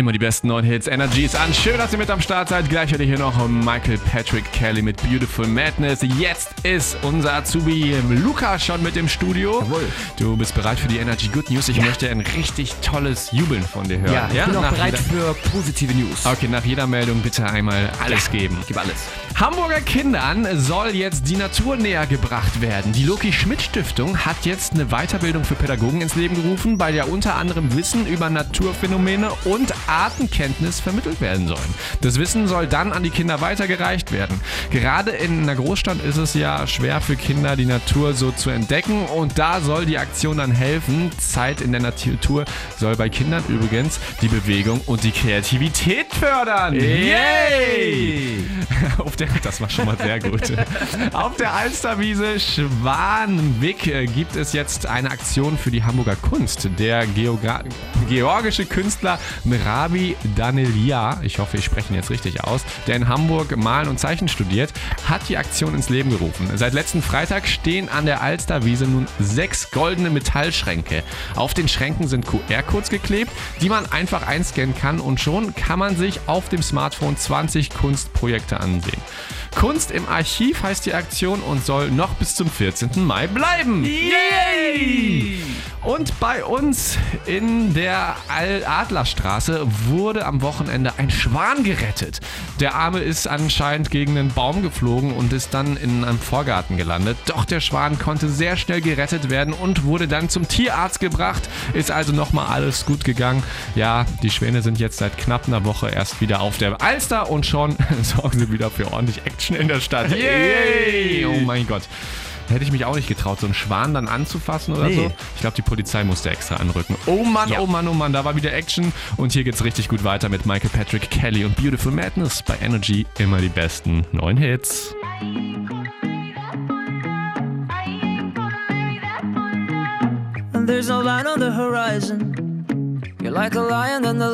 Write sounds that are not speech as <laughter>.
Immer die besten neuen Hits. Energy ist an. Schön, dass ihr mit am Start seid. Gleich hört ihr hier noch Michael Patrick Kelly mit Beautiful Madness. Jetzt ist unser Azubi Luca schon mit im Studio. Jawohl. Du bist bereit für die Energy Good News. Ich Ja. möchte ein richtig tolles Jubeln von dir hören. Ja, ich bin auch Nach bereit jeder- für positive News. Okay, nach jeder Meldung bitte einmal alles geben. Gib alles. Hamburger Kindern soll jetzt die Natur näher gebracht werden. Die Loki Schmidt Stiftung hat jetzt eine Weiterbildung für Pädagogen ins Leben gerufen, bei der unter anderem Wissen über Naturphänomene und Artenkenntnis vermittelt werden sollen. Das Wissen soll dann an die Kinder weitergereicht werden. Gerade in einer Großstadt ist es ja schwer für Kinder, die Natur so zu entdecken und da soll die Aktion dann helfen. Zeit in der Natur soll bei Kindern übrigens die Bewegung und die Kreativität fördern. Yay! Auf der, das war schon mal sehr gut. Auf der Alsterwiese Schwanenwick äh, gibt es jetzt eine Aktion für die Hamburger Kunst. Der Geogra georgische Künstler Merabi Danelia, ich hoffe, ich spreche ihn jetzt richtig aus, der in Hamburg Malen und Zeichen studiert, hat die Aktion ins Leben gerufen. Seit letzten Freitag stehen an der Alsterwiese nun sechs goldene Metallschränke. Auf den Schränken sind QR-Codes geklebt, die man einfach einscannen kann und schon kann man sich auf dem Smartphone 20 Kunstprojekte ansehen. Kunst im Archiv heißt die Aktion und soll noch bis zum 14. Mai bleiben. Yay! Und bei uns in der Adlerstraße wurde am Wochenende ein Schwan gerettet. Der Arme ist anscheinend gegen einen Baum geflogen und ist dann in einem Vorgarten gelandet. Doch der Schwan konnte sehr schnell gerettet werden und wurde dann zum Tierarzt gebracht. Ist also nochmal alles gut gegangen. Ja, die Schwäne sind jetzt seit knapp einer Woche erst wieder auf der Alster und schon <laughs> sorgen sie wieder für ordentlich Action in der Stadt. Yay! Oh mein Gott. Hätte ich mich auch nicht getraut, so einen Schwan dann anzufassen oder Nee. so. Ich glaube, die Polizei musste extra anrücken. Oh Mann, Ja. oh Mann, oh Mann, da war wieder Action. Und hier geht's richtig gut weiter mit Michael Patrick Kelly und Beautiful Madness bei Energy. Immer die besten neuen Hits. There's no line on the horizon. You're like a lion and the